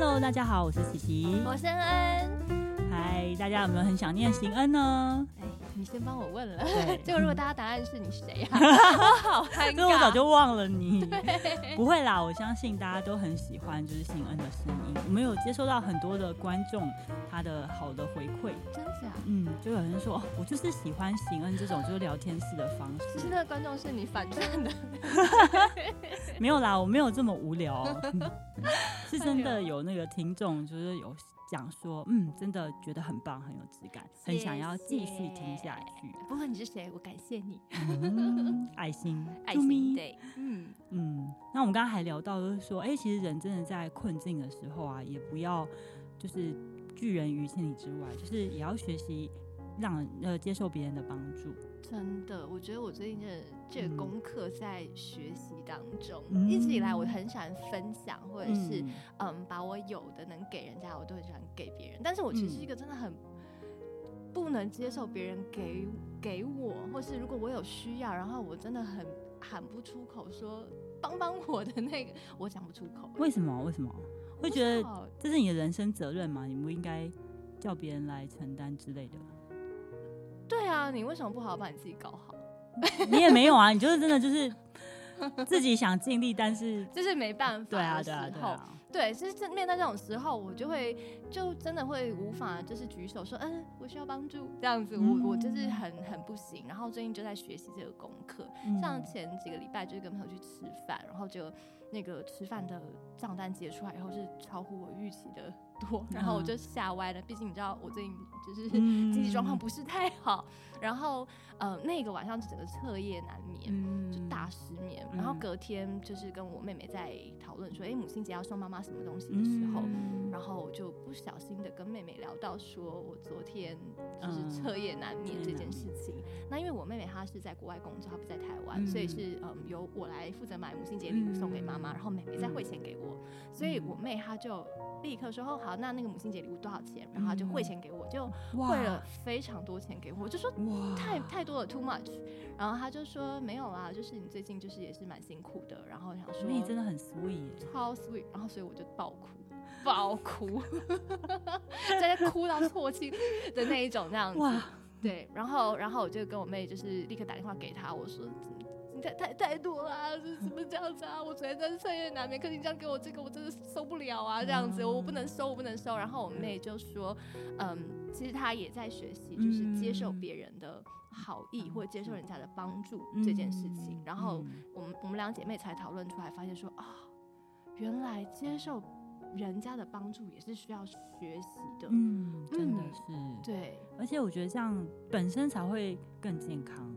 Hello，大家好，我是琪琪，我是恩恩。嗨，大家有没有很想念邢恩呢？哎，你先帮我问了。对，结果如果大家答案是你谁呀？我 好尴尬，我早就忘了你。不会啦，我相信大家都很喜欢就是邢恩的声音。我们有接收到很多的观众他的好的回馈，真假？嗯，就有人说，我就是喜欢邢恩这种就是聊天式的方式。其实那个观众是你反战的。没有啦，我没有这么无聊，是真的有那个听众就是有。讲说，嗯，真的觉得很棒，很有质感，谢谢，很想要继续听下去。不论你是谁，我感谢你。嗯、爱心，爱心，对，嗯嗯。那我们刚刚还聊到，就是说，哎、欸，其实人真的在困境的时候啊，也不要就是拒人于千里之外，就是也要学习让呃接受别人的帮助。真的，我觉得我最近这这个功课在学习当中。嗯、一直以来，我很喜欢分享，或者是嗯，嗯，把我有的能给人家，我都很喜欢给别人。但是我其实是一个真的很不能接受别人给给我，或是如果我有需要，然后我真的很喊不出口说帮帮我的那个，我讲不出口。为什么？为什么？会觉得这是你的人生责任吗？你不应该叫别人来承担之类的？对啊，你为什么不好好把你自己搞好？你也没有啊，你就是真的就是 自己想尽力，但是就是没办法。对啊，对啊，对啊。对，其实面对这种时候，我就会就真的会无法就是举手说，嗯，我需要帮助这样子，我我就是很很不行。然后最近就在学习这个功课，像前几个礼拜就是跟朋友去吃饭，然后就那个吃饭的账单结出来以后是超乎我预期的。多，然后我就吓歪了。毕竟你知道，我最近就是 经济状况不是太好。然后，呃，那个晚上整个彻夜难眠，就大失眠。然后隔天就是跟我妹妹在讨论说，哎，母亲节要送妈妈什么东西的时候，然后我就不小心的跟妹妹聊到，说我昨天就是彻夜难眠这件事情。那因为我妹妹她是在国外工作，她不在台湾，所以是嗯由我来负责买母亲节礼物送给妈妈，然后妹妹再汇钱给我。所以我妹她就立刻说，哦好，那那个母亲节礼物多少钱？然后他就汇钱给我，就汇了非常多钱给我，我就说。哇太太多了，too much。然后他就说没有啦，就是你最近就是也是蛮辛苦的。然后想说你真的很 sweet，超 sweet。然后所以我就爆哭，爆哭，在那哭到啜泣的那一种那样子。哇，对。然后然后我就跟我妹就是立刻打电话给她，我说。太太太多了，啊，是怎么这样子啊？我昨天真是彻夜难眠，可是你这样给我这个，我真的受不了啊！这样子，我不能收，我不能收。然后我妹就说，嗯，其实她也在学习，就是接受别人的好意，或者接受人家的帮助这件事情。然后我们我们两姐妹才讨论出来，发现说啊，原来接受人家的帮助也是需要学习的。嗯，真的是。对，而且我觉得这样本身才会更健康。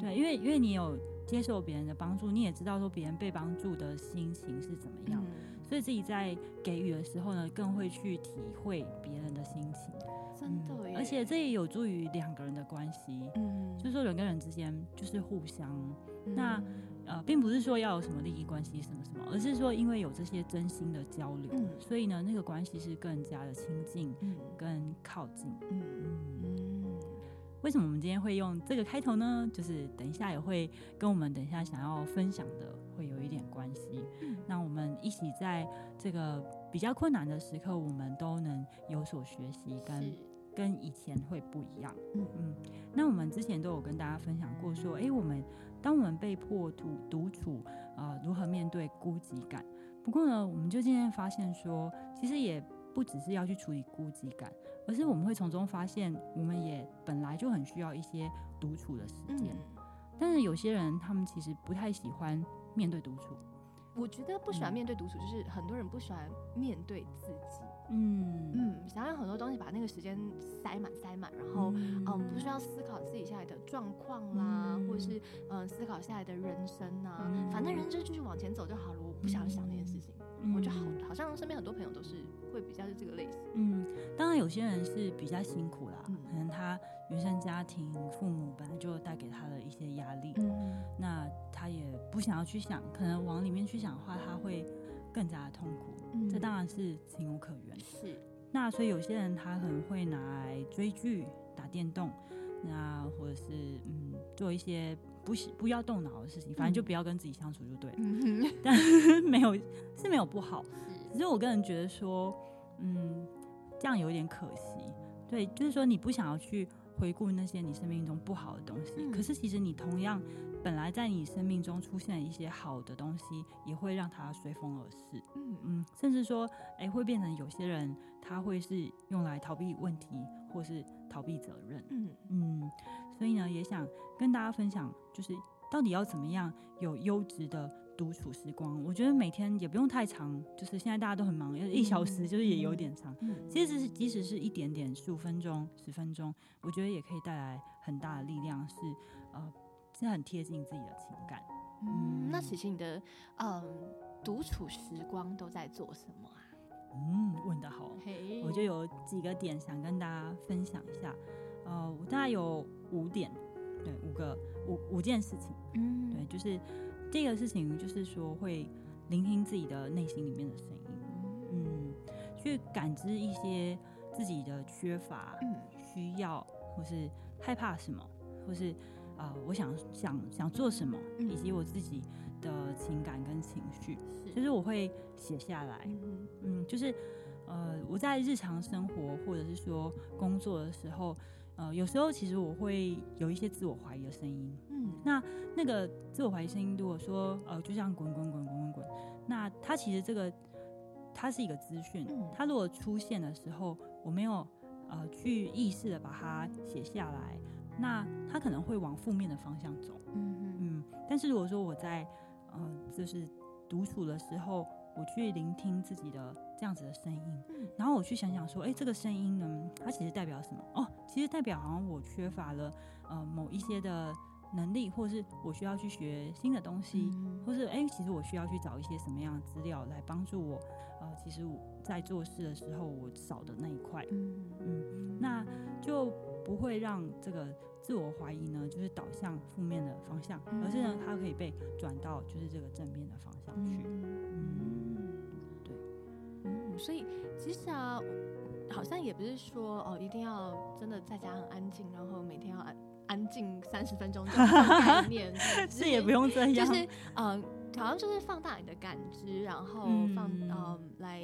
对，因为因为你有。接受别人的帮助，你也知道说别人被帮助的心情是怎么样，嗯、所以自己在给予的时候呢，更会去体会别人的心情。真的、嗯，而且这也有助于两个人的关系。嗯，就是说人跟人之间就是互相。嗯、那呃，并不是说要有什么利益关系什么什么，而是说因为有这些真心的交流，嗯、所以呢，那个关系是更加的亲近，嗯，跟靠近。嗯嗯。为什么我们今天会用这个开头呢？就是等一下也会跟我们等一下想要分享的会有一点关系。嗯，那我们一起在这个比较困难的时刻，我们都能有所学习，跟跟以前会不一样。嗯嗯。那我们之前都有跟大家分享过，说，哎，我们当我们被迫独独处，呃，如何面对孤寂感？不过呢，我们就今天发现说，其实也不只是要去处理孤寂感。可是我们会从中发现，我们也本来就很需要一些独处的时间。嗯、但是有些人他们其实不太喜欢面对独处。我觉得不喜欢面对独处，就是很多人不喜欢面对自己。嗯嗯，想要很多东西把那个时间塞满塞满，然后嗯，嗯，不需要思考自己现在的状况啦，嗯、或者是嗯思考现在的人生啊，嗯、反正人生就是往前走就好了。我不想想那件事像身边很多朋友都是会比较是这个类型。嗯，当然有些人是比较辛苦啦，嗯、可能他原生家庭父母本来就带给他的一些压力，嗯，那他也不想要去想，可能往里面去想的话，他会更加的痛苦。嗯，这当然是情有可原。是，那所以有些人他可能会拿来追剧、打电动，那或者是嗯做一些。不不要动脑的事情，反正就不要跟自己相处就对了。嗯、但是没有是没有不好，是只是我个人觉得说，嗯，这样有点可惜。对，就是说你不想要去回顾那些你生命中不好的东西，嗯、可是其实你同样本来在你生命中出现一些好的东西，也会让它随风而逝。嗯嗯，甚至说，哎、欸，会变成有些人他会是用来逃避问题，或是逃避责任。嗯嗯，所以呢，也想跟大家分享，就是到底要怎么样有优质的。独处时光，我觉得每天也不用太长，就是现在大家都很忙，一小时就是也有点长。嗯，其实是即使是一点点，十五分钟、十分钟，我觉得也可以带来很大的力量，是呃，是很贴近自己的情感。嗯，那其实你的嗯独处时光都在做什么啊？嗯，问得好.我就有几个点想跟大家分享一下。呃，我大概有五点，对，五个五五件事情。嗯，对，就是。第一个事情就是说，会聆听自己的内心里面的声音，嗯，去感知一些自己的缺乏、需要，或是害怕什么，或是啊、呃，我想想想做什么，以及我自己的情感跟情绪，就是我会写下来，嗯，就是呃，我在日常生活或者是说工作的时候。呃，有时候其实我会有一些自我怀疑的声音，嗯，那那个自我怀疑声音，如果说呃，就像滚滚滚滚滚滚，那它其实这个它是一个资讯，嗯，它如果出现的时候，我没有呃去意识的把它写下来，那它可能会往负面的方向走，嗯嗯嗯，但是如果说我在呃就是独处的时候，我去聆听自己的这样子的声音，然后我去想想说，哎，这个声音呢，它其实代表什么？哦，其实代表好像我缺乏了呃某一些的能力，或是我需要去学新的东西，或是哎，其实我需要去找一些什么样的资料来帮助我，呃，其实我在做事的时候我少的那一块，嗯。嗯，那就不会让这个自我怀疑呢，就是导向负面的方向，而是呢，它可以被转到就是这个正面的方向去，嗯。对。所以其实啊，好像也不是说哦，一定要真的在家很安静，然后每天要安安静三十分钟这种概念，是也不用这样，就是嗯、呃，好像就是放大你的感知，然后放嗯、呃、来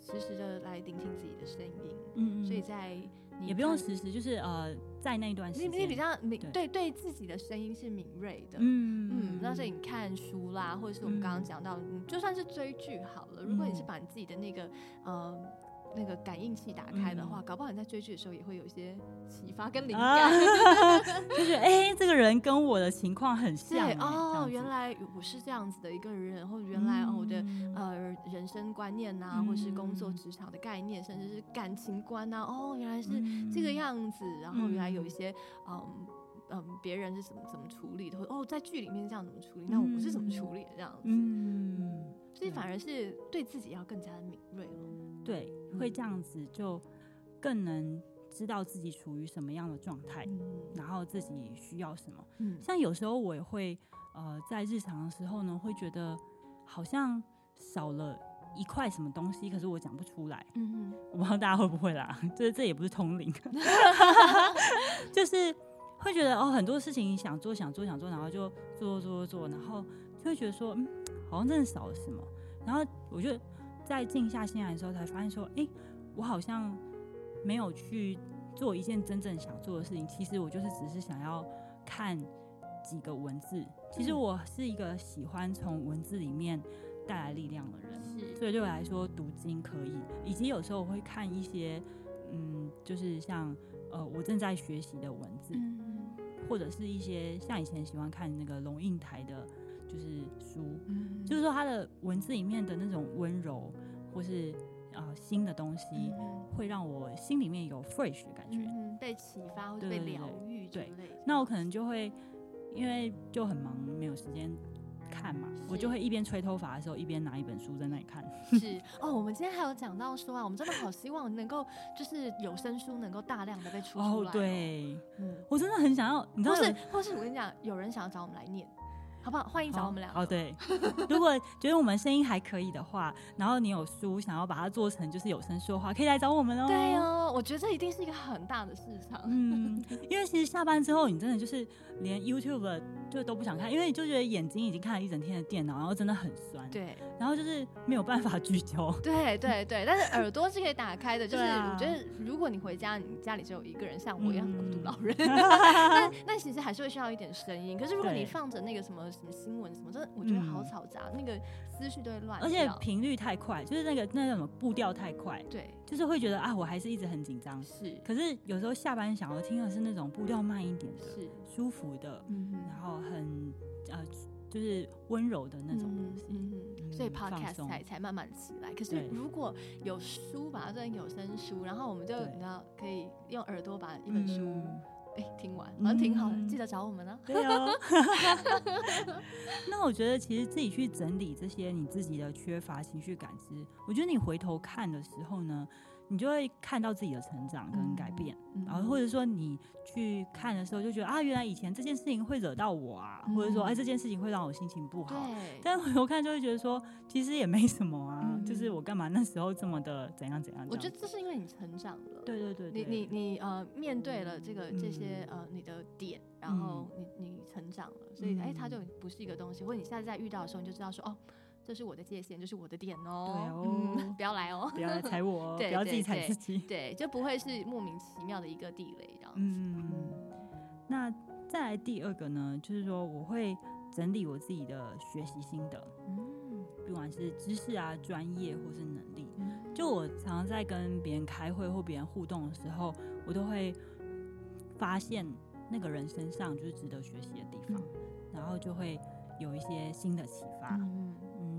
实时的来聆听自己的声音，嗯，所以在。也不用实时，就是呃，在那一段时间，你你比较敏对。对，对自己的声音是敏锐的，嗯嗯，那所以你看书啦，或者是我们刚刚讲到，嗯，就算是追剧好了，如果你是把你自己的那个呃。那个感应器打开的话，嗯、搞不好你在追剧的时候也会有一些启发跟灵感，啊、就是哎、欸，这个人跟我的情况很像哦，原来我是这样子的一个人，或原来我的、嗯、呃人生观念呐、啊，或是工作职场的概念，甚至是感情观呐、啊，哦，原来是这个样子，然后原来有一些嗯嗯别人是怎么怎么处理的，或哦在剧里面是这样怎么处理，那我是怎么处理的这样子，嗯，所以反而是对自己要更加的敏锐了。对，会这样子就更能知道自己处于什么样的状态，嗯、然后自己需要什么。嗯、像有时候我也会呃，在日常的时候呢，会觉得好像少了一块什么东西，可是我讲不出来。嗯哼我不知道大家会不会啦，这这也不是通灵，就是会觉得哦，很多事情想做想做想做，然后就做做做做，然后就会觉得说，嗯，好像真的少了什么，然后我就。在静下心来的时候，才发现说，哎、欸，我好像没有去做一件真正想做的事情。其实我就是只是想要看几个文字。其实我是一个喜欢从文字里面带来力量的人，是所以对我来说，读经可以。以及有时候我会看一些，嗯，就是像呃，我正在学习的文字，嗯、或者是一些像以前喜欢看那个龙应台的。就是书，嗯、就是说他的文字里面的那种温柔，或是啊、呃、新的东西，嗯、会让我心里面有 fresh 的感觉，嗯、被启发或者被疗愈。对，那我可能就会因为就很忙，没有时间看嘛，我就会一边吹头发的时候，一边拿一本书在那里看。是哦，我们今天还有讲到说啊，我们真的好希望能够就是有声书能够大量的被出出来。哦，对，嗯，我真的很想要，你知道，或是或是我跟你讲，有人想要找我们来念。好不好？欢迎找我们俩。哦，对，如果觉得我们声音还可以的话，然后你有书想要把它做成就是有声说话，可以来找我们哦。对哦，我觉得这一定是一个很大的市场。嗯，因为其实下班之后，你真的就是连 YouTube 就都不想看，因为你就觉得眼睛已经看了一整天的电脑，然后真的很酸。对，然后就是没有办法聚焦。对对对，但是耳朵是可以打开的，就是我觉得 如果你回家，你家里只有一个人，像我一样孤独老人，那那其实还是会需要一点声音。可是如果你放着那个什么什么新闻什么，真的我觉得好嘈杂，那个思绪都会乱，而且频率太快，就是那个那什么步调太快，对，就是会觉得啊，我还是一直很紧张。是，可是有时候下班想要听的是那种步调慢一点的，是舒服的，嗯然后很呃。就是温柔的那种东西，嗯嗯、所以 podcast 才才慢慢起来。可是如果有书，把它做成有声书，然后我们就你知道可以用耳朵把一本书哎、听完，好像挺好的。嗯、记得找我们呢、啊。对哦。那我觉得其实自己去整理这些你自己的缺乏情绪感知，我觉得你回头看的时候呢，你就会看到自己的成长跟改变，嗯、然后或者说你去看的时候就觉得啊，原来以前这件事情会惹到我啊，嗯、或者说哎，这件事情会让我心情不好。对但回头看就会觉得说，其实也没什么啊，嗯、就是我干嘛那时候这么的怎样怎样。我觉得这是因为你成长了。对对对，对，你你你呃面对了这个这些呃你的点，然后你你成长了，所以哎，它就不是一个东西，或者你下次再遇到的时候，你就知道说哦。这是我的界限，这是我的点哦。对哦，嗯，不要来哦，不要来踩我，对，不要自己踩自己。对，就不会是莫名其妙的一个地雷这样子。嗯，那再来第二个呢，就是说我会整理我自己的学习心得，嗯，不管是知识啊、专业或是能力。就我常常在跟别人开会或别人互动的时候，我都会发现那个人身上就是值得学习的地方，然后就会有一些新的启发。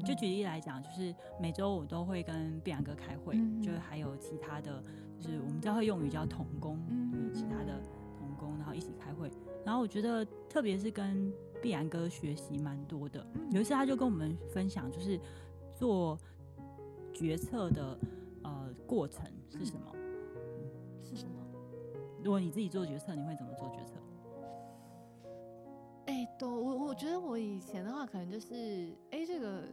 就举例来讲，就是每周我都会跟碧然哥开会，嗯、就是还有其他的，就是我们教会用语叫同工，嗯、就是其他的同工，然后一起开会。然后我觉得，特别是跟碧然哥学习蛮多的。嗯、有一次他就跟我们分享，就是做决策的呃过程是什么？是什么？如果你自己做决策，你会怎么做决策？哎、欸，都我我觉得我以前的话，可能就是哎、欸、这个。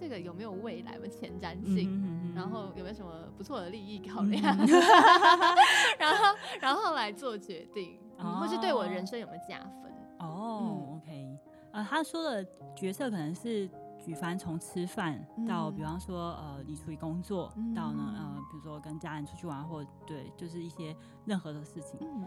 这个有没有未来的前瞻性？然后有没有什么不错的利益考量？嗯、然后然后来做决定，哦、或是对我人生有没有加分？哦、嗯、，OK，呃，他说的角色可能是举凡从吃饭到，比方说呃，你处理工作，嗯、到呢呃，比如说跟家人出去玩，或对，就是一些任何的事情，嗯、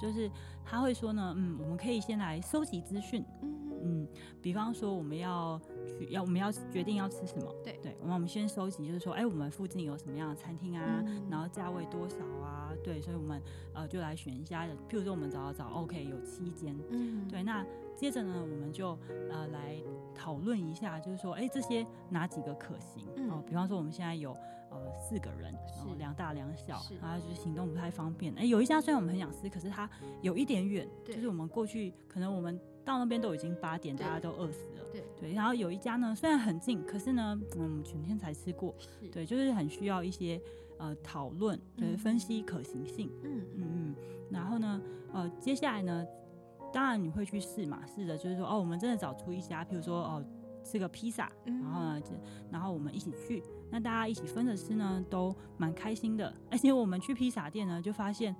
就是他会说呢，嗯，我们可以先来收集资讯，嗯嗯，比方说我们要。去要我们要决定要吃什么？对对，我们我们先收集，就是说，哎、欸，我们附近有什么样的餐厅啊？嗯、然后价位多少啊？对，所以我们呃就来选一下。譬如说，我们找找找，OK，有七间。嗯，对。那接着呢，我们就呃来讨论一下，就是说，哎、欸，这些哪几个可行？嗯、哦，比方说我们现在有呃四个人，然后两大两小，然后就是行动不太方便。哎、欸，有一家虽然我们很想吃，可是它有一点远，就是我们过去可能我们。到那边都已经八点，大家都饿死了。对对，然后有一家呢，虽然很近，可是呢，我嗯，全天才吃过。是对，就是很需要一些呃讨论，就是，分析可行性。嗯嗯嗯。然后呢，呃，接下来呢，当然你会去试嘛，试着就是说，哦，我们真的找出一家，譬如说，哦，吃个披萨，然后呢，然后我们一起去，那大家一起分着吃呢，都蛮开心的。而且我们去披萨店呢，就发现，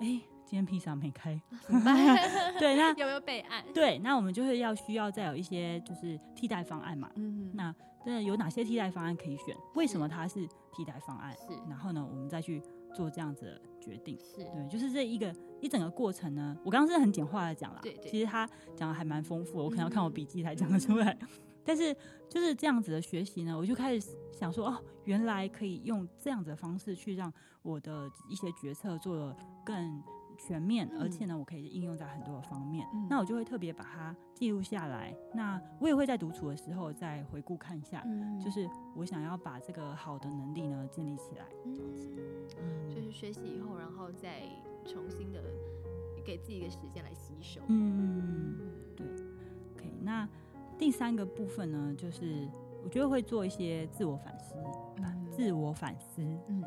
哎。今天披萨没开，对，那 有没有备案？对，那我们就是要需要再有一些就是替代方案嘛。嗯哼，那真的有哪些替代方案可以选？为什么它是替代方案？是，然后呢，我们再去做这样子的决定。是对，就是这一个一整个过程呢。我刚刚是很简化的讲啦，对，对，其实他讲的还蛮丰富的，我可能要看我笔记才讲得出来。嗯、但是就是这样子的学习呢，我就开始想说，哦，原来可以用这样子的方式去让我的一些决策做得更。全面，而且呢，我可以应用在很多的方面。嗯、那我就会特别把它记录下来。那我也会在独处的时候再回顾看一下，嗯、就是我想要把这个好的能力呢建立起来。嗯，嗯就是学习以后，然后再重新的给自己一个时间来吸收。嗯，第三个部分呢，就是我觉得会做一些自我反思，嗯、自我反思。嗯，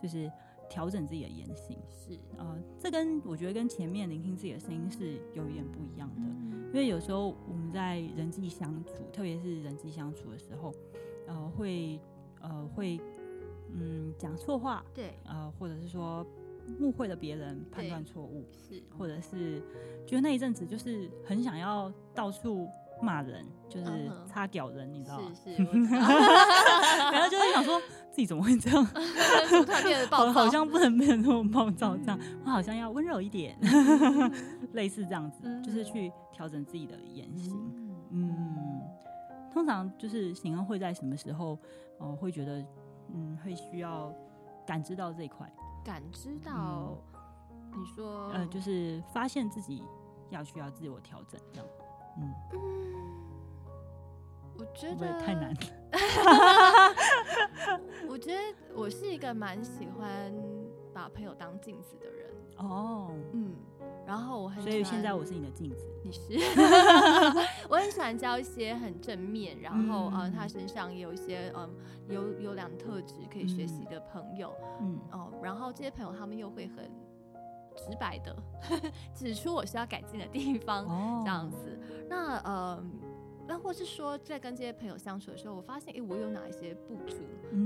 就是。调整自己的言行。是，呃，这跟我觉得跟前面聆听自己的声音是有一点不一样的，嗯、因为有时候我们在人际相处，特别是人际相处的时候，呃，会呃会嗯讲错话，对，呃，或者是说误会了别人，判断错误，是，或者是觉得那一阵子就是很想要到处。骂人就是擦屌人，uh. 你知道吗？是是，然后就是想说自己怎么会这样，突然变得暴躁，好像不能变得那么暴躁，这样我好像要温柔一点，类似这样子，就是去调整自己的言行。嗯，通常就是行恩会在什么时候，哦、呃，会觉得嗯，会需要感知到这一块，感知到，嗯、你说，呃，就是发现自己要需要自我调整这样。嗯，我觉得太难。我觉得我是一个蛮喜欢把朋友当镜子的人。哦，嗯，然后我很所以现在我是你的镜子。你是，我很喜欢交一些很正面，然后呃，他身上也有一些嗯优优良特质可以学习的朋友。嗯，哦，然后这些朋友他们又会很。直白的 指出我需要改进的地方，这样子。那呃，那或是说，在跟这些朋友相处的时候，我发现，哎、欸，我有哪一些不足，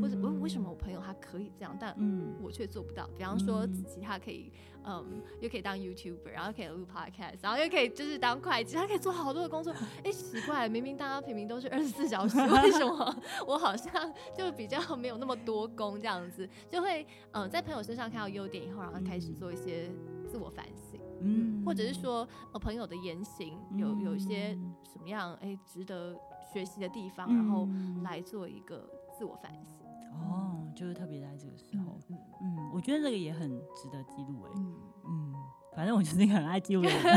或者为为什么我朋友他可以这样，但我却做不到？比方说，子琪他可以，嗯，又可以当 YouTuber，然后可以录 Podcast，然后又可以就是当会计，他可以做好多的工作。哎、欸，奇怪，明明大家平平都是二十四小时，为什么我好像就比较没有那么多工这样子？就会嗯，在朋友身上看到优点以后，然后开始做一些。自我反省，嗯，或者是说，呃，朋友的言行有有一些什么样哎、欸、值得学习的地方，嗯、然后来做一个自我反省。哦，就是特别在这个时候，嗯，嗯，我觉得这个也很值得记录，哎，嗯嗯，反正我就是一个很爱记录的人。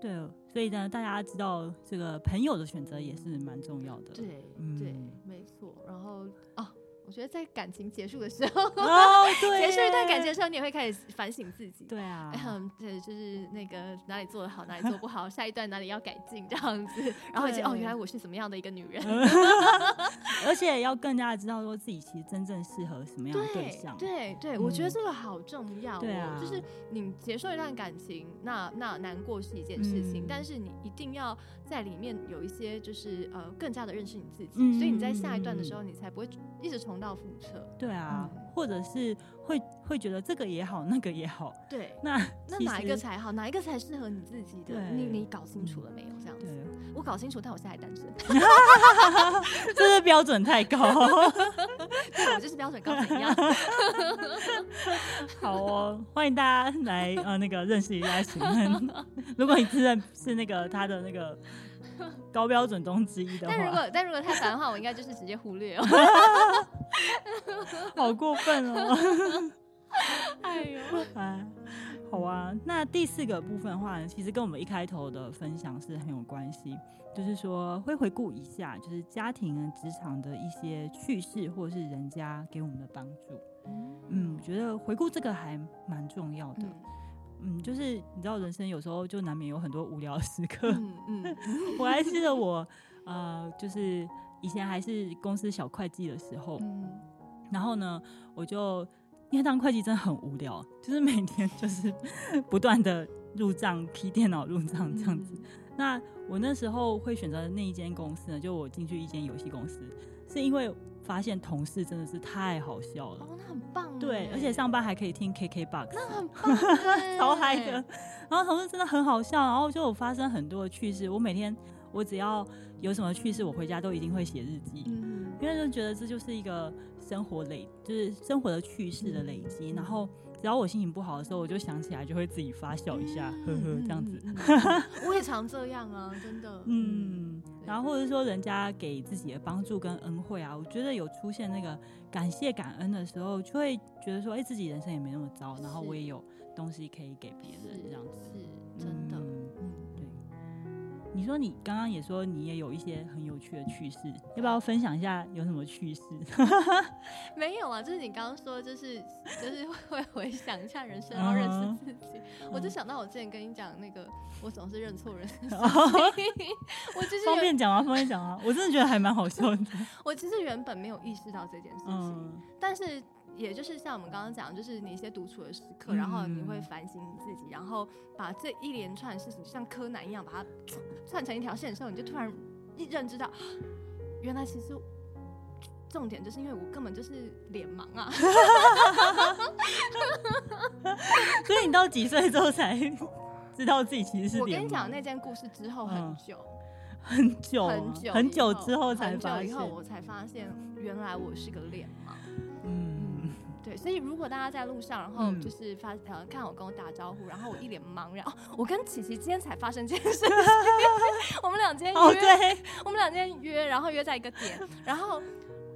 对，所以呢，大家知道这个朋友的选择也是蛮重要的。对，嗯、对，没错。然后哦。我觉得在感情结束的时候，哦，对，结束一段感情的时候，你也会开始反省自己。对啊，嗯，对，就是那个哪里做的好，哪里做不好，下一段哪里要改进，这样子。然后就哦，原来我是怎么样的一个女人，而且要更加知道说自己其实真正适合什么样的对象。对对，我觉得这个好重要。对啊，就是你结束一段感情，那那难过是一件事情，但是你一定要在里面有一些，就是呃，更加的认识你自己，所以你在下一段的时候，你才不会一直从。重蹈覆辙，对啊，嗯、或者是会会觉得这个也好，那个也好，对，那那哪一个才好，哪一个才适合你自己的？你你搞清楚了没有？这样子，我搞清楚，但我现在还单身，这是标准太高，对，我就是标准高怎样？好哦，欢迎大家来呃那个认识一下行恩，如果你自认是那个他的那个。高标准中之一的话，但如果但如果太烦的话，我应该就是直接忽略哦。好过分哦！哎呦，哎，好啊。那第四个部分的话呢，其实跟我们一开头的分享是很有关系，就是说会回顾一下，就是家庭、职场的一些趣事，或者是人家给我们的帮助。嗯，我觉得回顾这个还蛮重要的。嗯，就是你知道，人生有时候就难免有很多无聊的时刻。嗯 嗯，我还记得我，呃，就是以前还是公司小会计的时候，嗯，然后呢，我就因为当会计真的很无聊，就是每天就是 不断的入账、批电脑入账这样子。嗯，那我那时候会选择那一间公司呢，就我进去一间游戏公司，是因为。发现同事真的是太好笑了，哦，那很棒，对，而且上班还可以听 KKBOX，那很 棒，超嗨的。然后同事真的很好笑，然后就有发生很多的趣事。我每天我只要有什么趣事，我回家都一定会写日记，嗯，因为就觉得这就是一个生活累，就是生活的趣事的累积，嗯，然后。只要我心情不好的时候，我就想起来，就会自己发笑一下，呵呵，这样子。我也常这样啊，真的。嗯，然后或者说人家给自己的帮助跟恩惠啊，我觉得有出现那个感谢感恩的时候，就会觉得说，哎，自己人生也没那么糟，然后我也有东西可以给别人，这样子。你说你刚刚也说你也有一些很有趣的趣事，要不要分享一下有什么趣事？没有啊，就是你刚刚说，就是就是 会回想一下人生，然后认识自己。Uh huh. 我就想到我之前跟你讲那个，我总是认错人的事情。Uh huh. 我就是方便讲啊，方便讲啊，我真的觉得还蛮好笑的。我其实原本没有意识到这件事情，uh huh. 但是。也就是像我们刚刚讲，就是你一些独处的时刻，然后你会反省你自己，然后把这一连串事情，像柯南一样把它串成一条线的时候，你就突然一认知到，原来其实重点就是因为我根本就是脸盲啊。所以你到几岁之后才知道自己其实是盲？我跟你讲那件故事之后很久，很久，很久，很久之后才发现，以后我才发现原来我是个脸盲。嗯。对，所以如果大家在路上，然后就是发呃看我跟我打招呼，然后我一脸茫然哦，我跟琪琪今天才发生这件事情，我们俩今天约，哦、对我们俩今天约，然后约在一个点，然后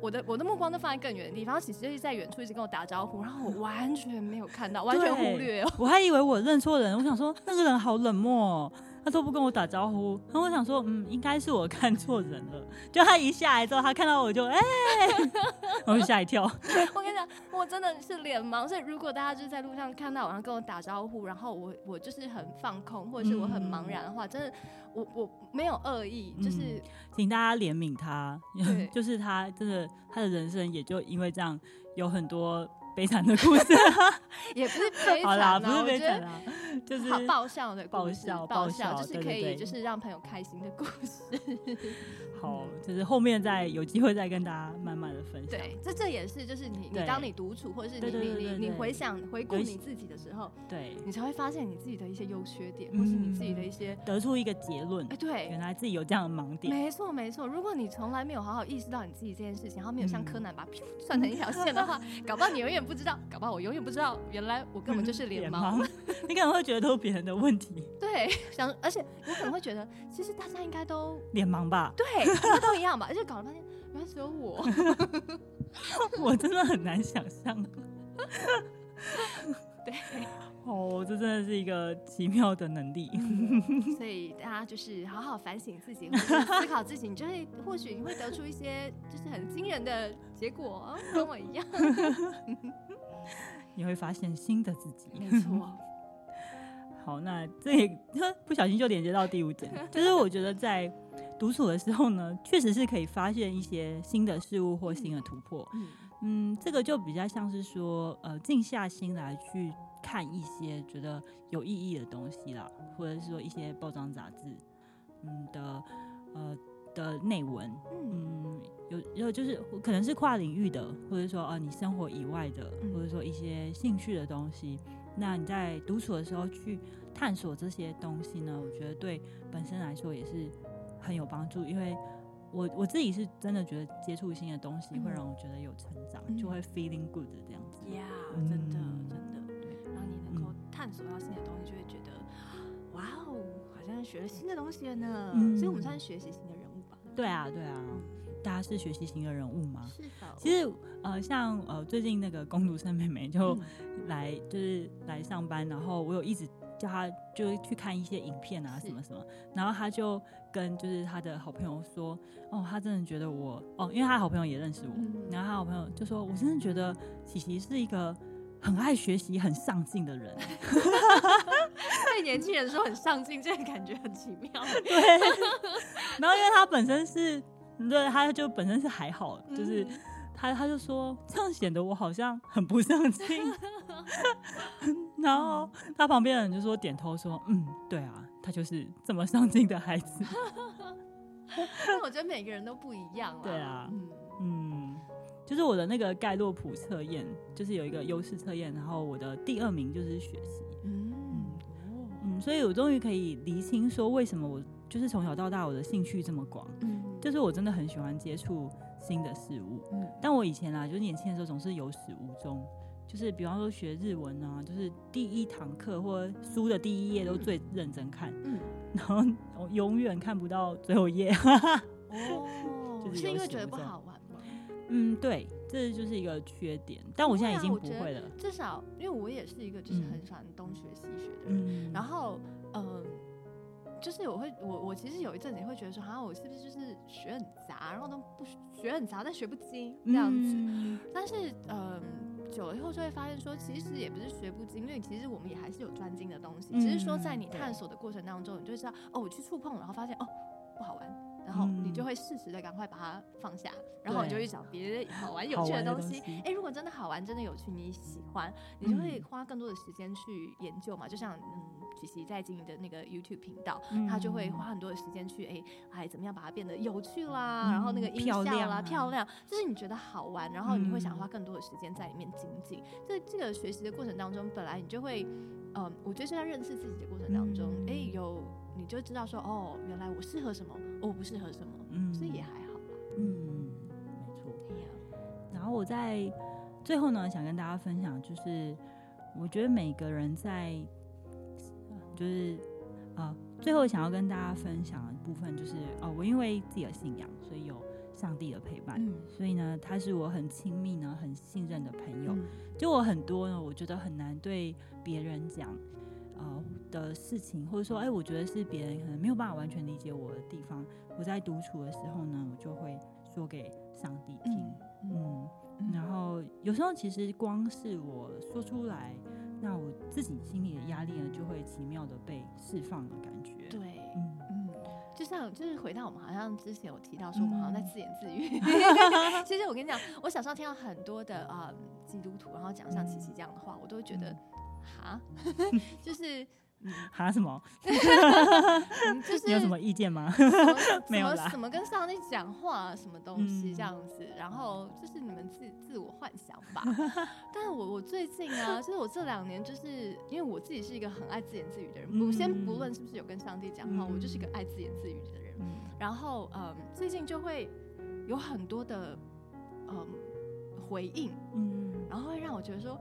我的我的目光都放在更远的地方，琪琪就是在远处一直跟我打招呼，然后我完全没有看到，完全忽略哦，我还以为我认错人，我想说那个人好冷漠哦。他都不跟我打招呼，然后我想说，嗯，应该是我看错人了。就他一下来之后，他看到我就哎，我就吓一跳。我跟你讲，我真的是脸盲，所以如果大家就是在路上看到我，然后跟我打招呼，然后我我就是很放空，或者是我很茫然的话，真的，我我没有恶意，就是、嗯、请大家怜悯他，对 就是他真的他的人生也就因为这样有很多。悲惨的故事，也不是悲惨，好啦，不是悲惨啦，就是好爆笑的爆笑，爆笑，就是可以，就是让朋友开心的故事。好，就是后面再有机会再跟大家慢慢的分享。对，这这也是，就是你你当你独处，或者是你你你你回想回顾你自己的时候，对，你才会发现你自己的一些优缺点，或是你自己的一些得出一个结论。哎，对，原来自己有这样的盲点。没错没错，如果你从来没有好好意识到你自己这件事情，然后没有像柯南把 它算成一条线的话，搞不好你永远不知道，搞不好我永远不知道，原来我根本就是脸盲。你可能会觉得都是别人的问题。对，想，而且我可能会觉得，其实大家应该都脸盲吧？对。都一样吧，而且搞了半天，原来只有我，我真的很难想象。对，哦，这真的是一个奇妙的能力。嗯、所以大家就是好好反省自己，或者思考自己，你就会或许你会得出一些就是很惊人的结果，跟我一样。你会发现新的自己，没错。好，那这也 不小心就连接到第五点，就是我觉得在。独处的时候呢，确实是可以发现一些新的事物或新的突破。嗯，嗯，这个就比较像是说，呃，静下心来去看一些觉得有意义的东西啦，或者是说一些报章杂志，嗯的，呃的内文，嗯，有有就是可能是跨领域的，或者说啊、呃、你生活以外的，或者说一些兴趣的东西。那你在独处的时候去探索这些东西呢，我觉得对本身来说也是。很有帮助，因为我我自己是真的觉得接触新的东西会让我觉得有成长，嗯、就会 feeling good 这样子。呀，Yeah, 真的真的，对，然后你能够探索到新的东西，就会觉得，嗯、哇哦，好像学了新的东西了呢。嗯、所以，我们算是学习新？对啊，对啊，大家是学习型的人物吗？是的。其实，呃，像呃，最近那个工读生妹妹就来，嗯、就是来上班，然后我有一直。叫她就去看一些影片啊，什么什么，然后她就跟就是她的好朋友说，哦，她真的觉得我，哦，因为她好朋友也认识我，嗯、然后她好朋友就说，我真的觉得琪琪是一个很爱学习、很上进的人。对年轻人说很上进，这个感觉很奇妙。对，然后因为他本身是，对，他就本身是还好，就是。嗯他他就说，这样显得我好像很不上进，然后他旁边的人就说点头说，嗯，对啊，他就是这么上进的孩子。但我觉得每个人都不一样啊。对啊，嗯，就是我的那个盖洛普测验，就是有一个优势测验，然后我的第二名就是学习。所以我终于可以厘清说，为什么我就是从小到大我的兴趣这么广，嗯，就是我真的很喜欢接触。新的事物，嗯，但我以前啊，就是年轻的时候总是有始无终，就是比方说学日文啊，就是第一堂课或书的第一页都最认真看，嗯，然后 我永远看不到最后一页，哦，就是因为觉得不好玩吗？嗯，对，这就是一个缺点，但我现在已经不会了。至少因为我也是一个就是很喜欢东学西学的人，嗯，然后嗯。就是我会我我其实有一阵子也会觉得说，好像我是不是就是学很杂，然后都不学很杂，但学不精这样子。嗯、但是嗯、呃，久了以后就会发现说，其实也不是学不精，因为其实我们也还是有专精的东西，嗯、只是说在你探索的过程当中，你就知道哦，我去触碰，然后发现哦不好玩。然后你就会适时的赶快把它放下，嗯、然后你就去找别的好玩有趣的东西。哎，如果真的好玩，真的有趣，你喜欢，你就会花更多的时间去研究嘛。就像嗯，曲奇在经营的那个 YouTube 频道，嗯、他就会花很多的时间去哎哎怎么样把它变得有趣啦，嗯、然后那个音效啦漂亮，就是你觉得好玩，然后你会想花更多的时间在里面精进。这、嗯、这个学习的过程当中，本来你就会，嗯，我觉得是在认识自己的过程当中，哎、嗯，有。你就知道说哦，原来我适合什么，我不适合什么，嗯，所以也还好吧，嗯，没错。然后我在最后呢，想跟大家分享，就是我觉得每个人在，就是呃，最后想要跟大家分享的部分，就是哦，我因为自己的信仰，所以有上帝的陪伴，嗯，所以呢，他是我很亲密呢、很信任的朋友。嗯，就我很多呢，我觉得很难对别人讲。呃的事情，或者说，哎、欸，我觉得是别人可能没有办法完全理解我的地方。我在独处的时候呢，我就会说给上帝听，嗯，嗯，然后有时候其实光是我说出来，那我自己心里的压力呢，就会奇妙的被释放的感觉。对，嗯嗯，就像就是回到我们好像之前有提到说，我们好像在自言自语。嗯、其实我跟你讲，我小时候听到很多的啊、呃、基督徒，然后讲像琪琪这样的话，我都会觉得。哈，就是哈什么？就是你有什么意见吗？没有啦。什么跟上帝讲话，什么东西这样子？然后就是你们自自我幻想吧。但是我我最近啊，就是我这两年，就是因为我自己是一个很爱自言自语的人。不先不论是不是有跟上帝讲话，我就是一个爱自言自语的人。然后嗯，最近就会有很多的嗯回应，嗯，然后会让我觉得说。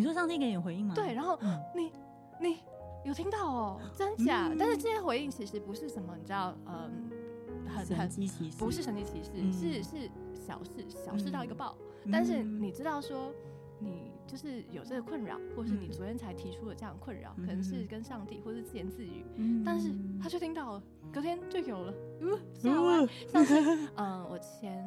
你说上帝给你回应吗？对，然后你你有听到哦，真假？嗯、但是这些回应其实不是什么，你知道，嗯，很神迹奇，不是神迹奇事，嗯、是是小事，小事到一个爆。嗯、但是你知道说，你就是有这个困扰，或是你昨天才提出了这样的困扰，嗯、可能是跟上帝，或是自言自语，嗯、但是他却听到了，隔天就有了。嗯，像是嗯，我前。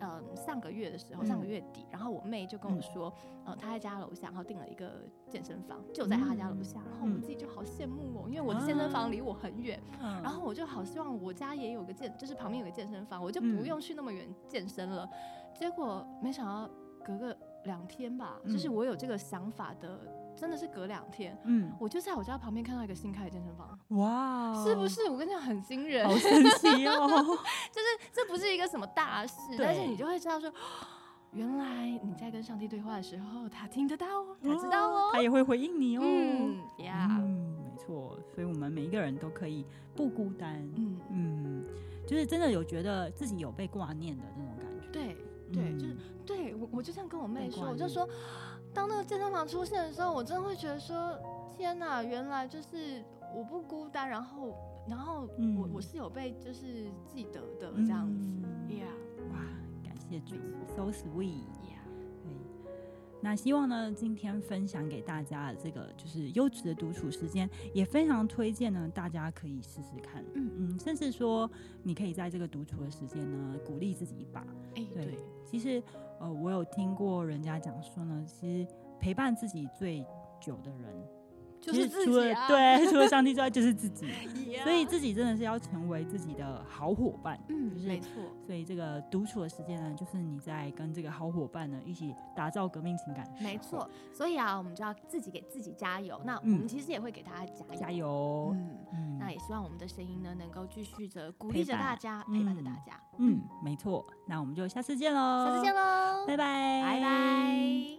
嗯，上个月的时候，上个月底，然后我妹就跟我说，呃，她在家楼下，然后订了一个健身房，就在她家楼下，然后我自己就好羡慕哦，因为我的健身房离我很远，然后我就好希望我家也有个健，就是旁边有个健身房，我就不用去那么远健身了。结果没想到隔个两天吧，就是我有这个想法的。真的是隔两天，嗯，我就在我家旁边看到一个新开的健身房，哇，是不是？我跟你讲很惊人，好神奇哦！就是这不是一个什么大事，但是你就会知道说，原来你在跟上帝对话的时候，他听得到，他知道哦，他也会回应你哦。嗯，呀，嗯，没错，所以我们每一个人都可以不孤单，嗯。嗯，就是真的有觉得自己有被挂念的那种感觉，对对，就是对我我就这样跟我妹说，我就说。当那个健身房出现的时候，我真的会觉得说：天哪，原来就是我不孤单，然后，然后我我是有被就是记得的这样子。嗯、Yeah，哇，感谢主，So sweet，Yeah，那希望呢，今天分享给大家的这个就是优质的独处时间，也非常推荐呢，大家可以试试看。嗯嗯，甚至说你可以在这个独处的时间呢，鼓励自己一把。哎、欸，对，对其实。呃，我有听过人家讲说呢，其实陪伴自己最久的人，就是自己啊。对，除了上帝之外就是自己。所以自己真的是要成为自己的好伙伴。嗯，就是没错。所以这个独处的时间呢，就是你在跟这个好伙伴呢一起打造革命情感。没错。所以啊，我们就要自己给自己加油。那我们其实也会给他加油。加油。嗯。那也希望我们的声音呢，能够继续着鼓励着大家，陪伴着大家。嗯，没错。那我们就下次见喽。下次见喽。拜拜。拜拜。